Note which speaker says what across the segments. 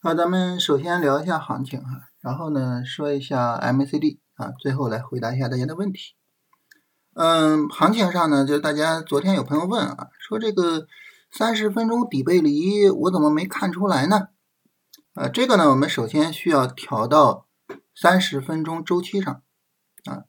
Speaker 1: 好，咱们首先聊一下行情哈，然后呢说一下 MACD 啊，最后来回答一下大家的问题。嗯，行情上呢，就是大家昨天有朋友问啊，说这个三十分钟底背离我怎么没看出来呢？啊，这个呢，我们首先需要调到三十分钟周期上啊，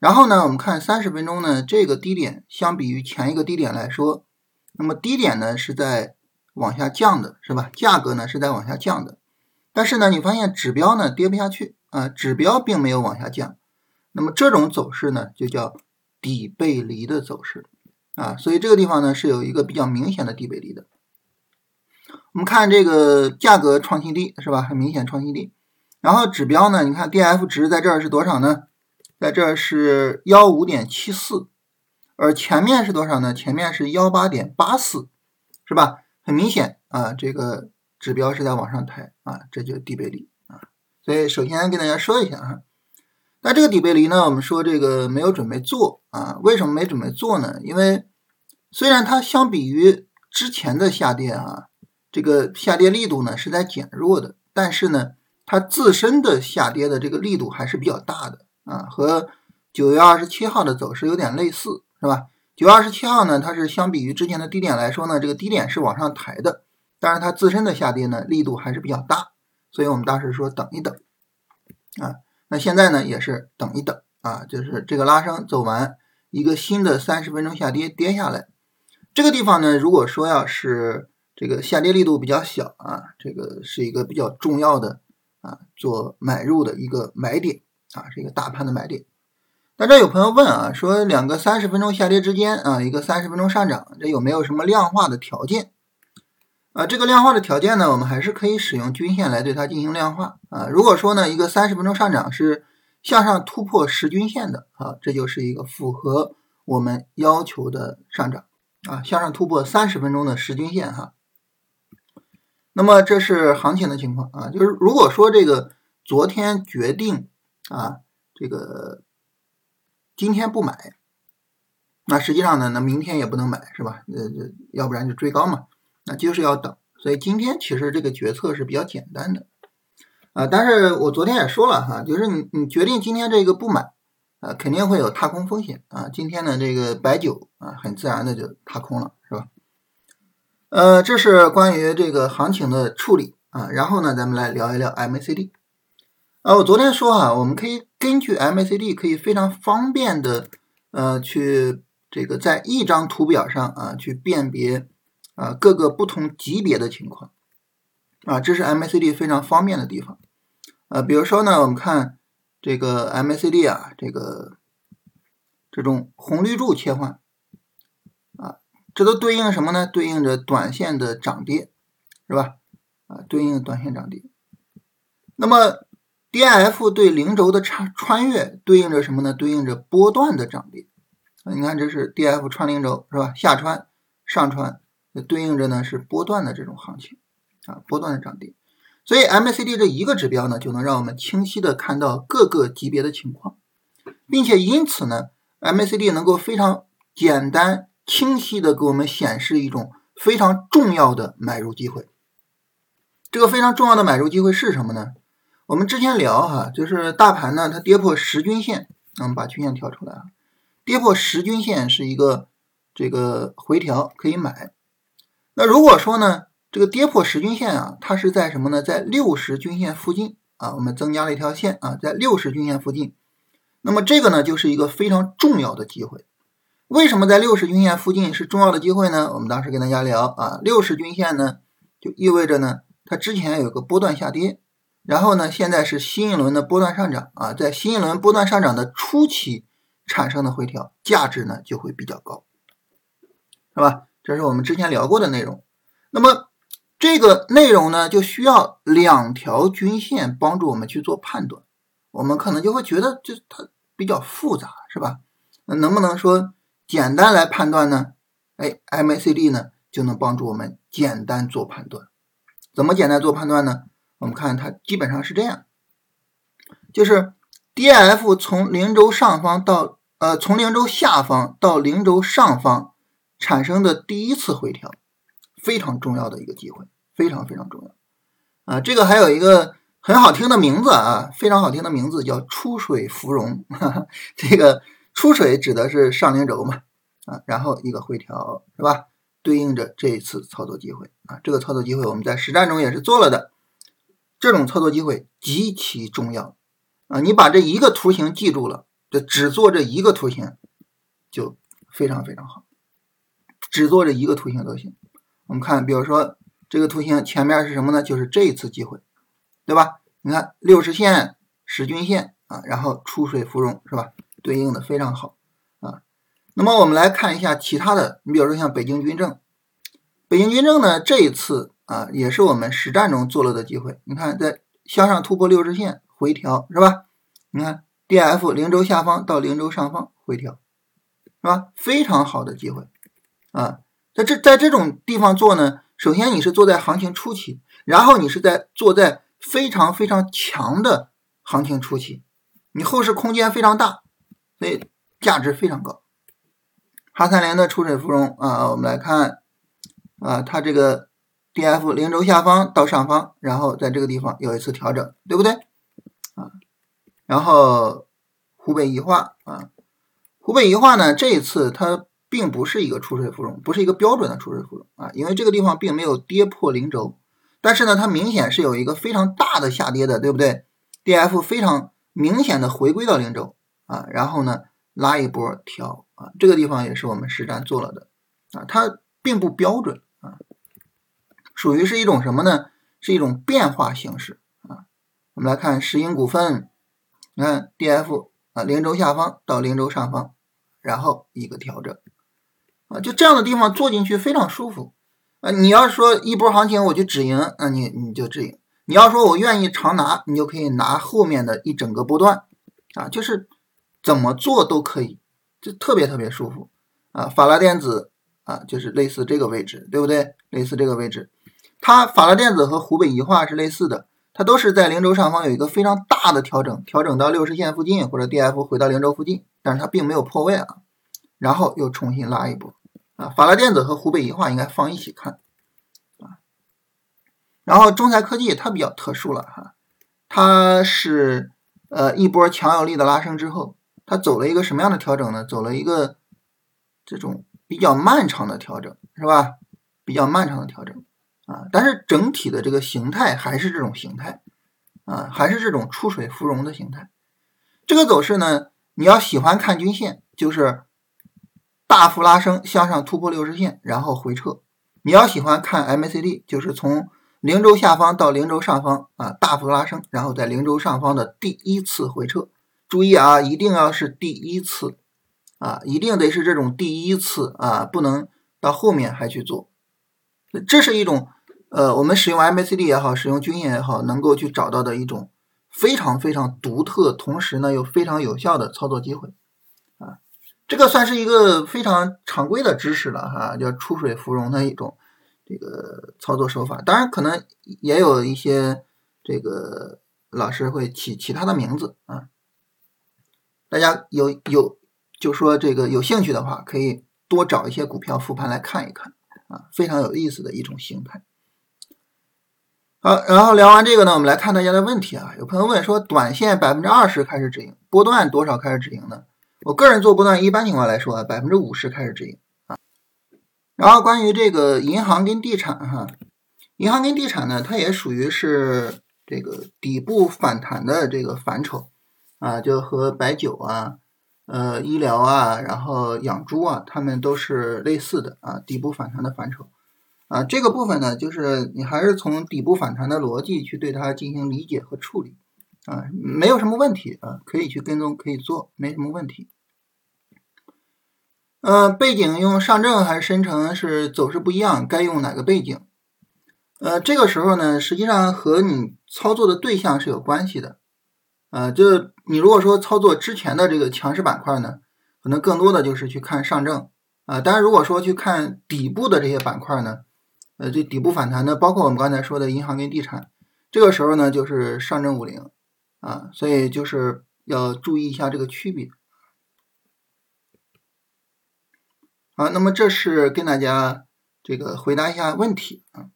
Speaker 1: 然后呢，我们看三十分钟呢，这个低点相比于前一个低点来说，那么低点呢是在往下降的，是吧？价格呢是在往下降的，但是呢，你发现指标呢跌不下去啊，指标并没有往下降，那么这种走势呢就叫底背离的走势啊，所以这个地方呢是有一个比较明显的底背离的。我们看这个价格创新低是吧？很明显创新低。然后指标呢？你看 D F 值在这儿是多少呢？在这儿是幺五点七四，而前面是多少呢？前面是幺八点八四，是吧？很明显啊，这个指标是在往上抬啊，这就是底背离啊。所以首先跟大家说一下哈，那这个底背离呢，我们说这个没有准备做啊？为什么没准备做呢？因为虽然它相比于之前的下跌啊。这个下跌力度呢是在减弱的，但是呢，它自身的下跌的这个力度还是比较大的啊，和九月二十七号的走势有点类似，是吧？九月二十七号呢，它是相比于之前的低点来说呢，这个低点是往上抬的，但是它自身的下跌呢力度还是比较大，所以我们当时说等一等啊，那现在呢也是等一等啊，就是这个拉升走完一个新的三十分钟下跌跌下来，这个地方呢，如果说要是。这个下跌力度比较小啊，这个是一个比较重要的啊，做买入的一个买点啊，是一个大盘的买点。那这有朋友问啊，说两个三十分钟下跌之间啊，一个三十分钟上涨，这有没有什么量化的条件啊？这个量化的条件呢，我们还是可以使用均线来对它进行量化啊。如果说呢，一个三十分钟上涨是向上突破十均线的啊，这就是一个符合我们要求的上涨啊，向上突破三十分钟的十均线哈。那么这是行情的情况啊，就是如果说这个昨天决定啊，这个今天不买，那实际上呢，那明天也不能买，是吧？呃，要不然就追高嘛，那就是要等。所以今天其实这个决策是比较简单的啊，但是我昨天也说了哈，就是你你决定今天这个不买啊，肯定会有踏空风险啊。今天的这个白酒啊，很自然的就踏空了，是吧？呃，这是关于这个行情的处理啊，然后呢，咱们来聊一聊 MACD。啊，我昨天说啊，我们可以根据 MACD 可以非常方便的呃去这个在一张图表上啊去辨别啊各个不同级别的情况啊，这是 MACD 非常方便的地方。呃，比如说呢，我们看这个 MACD 啊，这个这种红绿柱切换。啊这都对应什么呢？对应着短线的涨跌，是吧？啊，对应短线涨跌。那么 D F 对零轴的穿穿越对应着什么呢？对应着波段的涨跌。你看这是 D F 穿零轴，是吧？下穿、上穿，那对应着呢是波段的这种行情啊，波段的涨跌。所以 M A C D 这一个指标呢，就能让我们清晰的看到各个级别的情况，并且因此呢，M A C D 能够非常简单。清晰的给我们显示一种非常重要的买入机会。这个非常重要的买入机会是什么呢？我们之前聊哈，就是大盘呢，它跌破十均线，我们把均线调出来啊，跌破十均线是一个这个回调可以买。那如果说呢，这个跌破十均线啊，它是在什么呢？在六十均线附近啊，我们增加了一条线啊，在六十均线附近。那么这个呢，就是一个非常重要的机会。为什么在六十均线附近是重要的机会呢？我们当时跟大家聊啊，六十均线呢就意味着呢，它之前有个波段下跌，然后呢现在是新一轮的波段上涨啊，在新一轮波段上涨的初期产生的回调，价值呢就会比较高，是吧？这是我们之前聊过的内容。那么这个内容呢，就需要两条均线帮助我们去做判断，我们可能就会觉得就它比较复杂，是吧？那能不能说？简单来判断呢，哎，MACD 呢就能帮助我们简单做判断。怎么简单做判断呢？我们看它基本上是这样，就是 DF 从零轴上方到呃从零轴下方到零轴上方产生的第一次回调，非常重要的一个机会，非常非常重要。啊，这个还有一个很好听的名字啊，非常好听的名字叫出水芙蓉。哈哈，这个出水指的是上零轴嘛，啊，然后一个回调是吧？对应着这一次操作机会啊，这个操作机会我们在实战中也是做了的，这种操作机会极其重要啊！你把这一个图形记住了，就只做这一个图形就非常非常好，只做这一个图形都行。我们看，比如说这个图形前面是什么呢？就是这一次机会，对吧？你看六十线、十均线啊，然后出水芙蓉是吧？对应的非常好啊。那么我们来看一下其他的，你比如说像北京军政，北京军政呢这一次啊也是我们实战中做了的机会。你看在向上突破六十线回调是吧？你看 D F 零轴下方到零轴上方回调是吧？非常好的机会啊，在这在这种地方做呢，首先你是做在行情初期，然后你是在做在非常非常强的行情初期，你后市空间非常大，所以价值非常高。哈三联的出水芙蓉啊，我们来看啊，它这个 D F 零轴下方到上方，然后在这个地方有一次调整，对不对啊？然后湖北宜化啊，湖北宜化呢，这一次它并不是一个出水芙蓉，不是一个标准的出水芙蓉啊，因为这个地方并没有跌破零轴，但是呢，它明显是有一个非常大的下跌的，对不对？D F 非常明显的回归到零轴啊，然后呢？拉一波调啊，这个地方也是我们实战做了的啊，它并不标准啊，属于是一种什么呢？是一种变化形式啊。我们来看石英股份，你看 D F 啊，零轴下方到零轴上方，然后一个调整啊，就这样的地方做进去非常舒服啊。你要说一波行情我就止盈，那你你就止盈；你要说我愿意长拿，你就可以拿后面的一整个波段啊，就是。怎么做都可以，就特别特别舒服啊！法拉电子啊，就是类似这个位置，对不对？类似这个位置，它法拉电子和湖北宜化是类似的，它都是在零轴上方有一个非常大的调整，调整到六十线附近或者 D F 回到零轴附近，但是它并没有破位啊，然后又重新拉一波啊！法拉电子和湖北宜化应该放一起看啊。然后中材科技它比较特殊了哈，它是呃一波强有力的拉升之后。它走了一个什么样的调整呢？走了一个这种比较漫长的调整，是吧？比较漫长的调整啊，但是整体的这个形态还是这种形态啊，还是这种出水芙蓉的形态。这个走势呢，你要喜欢看均线，就是大幅拉升向上突破六十线，然后回撤；你要喜欢看 MACD，就是从零轴下方到零轴上方啊，大幅拉升，然后在零轴上方的第一次回撤。注意啊，一定要是第一次啊，一定得是这种第一次啊，不能到后面还去做。这是一种呃，我们使用 MACD 也好，使用均线也好，能够去找到的一种非常非常独特，同时呢又非常有效的操作机会。这个算是一个非常常规的知识了哈，叫出水芙蓉的一种这个操作手法。当然，可能也有一些这个老师会起其他的名字啊。大家有有就说这个有兴趣的话，可以多找一些股票复盘来看一看啊，非常有意思的一种形态。好，然后聊完这个呢，我们来看大家的问题啊。有朋友问说，短线百分之二十开始止盈，波段多少开始止盈呢？我个人做波段，一般情况来说啊，百分之五十开始止盈啊。然后关于这个银行跟地产哈，银行跟地产呢，它也属于是这个底部反弹的这个范畴。啊，就和白酒啊、呃医疗啊，然后养猪啊，它们都是类似的啊，底部反弹的范畴啊。这个部分呢，就是你还是从底部反弹的逻辑去对它进行理解和处理啊，没有什么问题啊，可以去跟踪，可以做，没什么问题。呃，背景用上证还是深成是走势不一样，该用哪个背景？呃，这个时候呢，实际上和你操作的对象是有关系的。呃，就你如果说操作之前的这个强势板块呢，可能更多的就是去看上证啊。当然，如果说去看底部的这些板块呢，呃，这底部反弹的，包括我们刚才说的银行跟地产，这个时候呢就是上证五零啊，所以就是要注意一下这个区别。好，那么这是跟大家这个回答一下问题啊。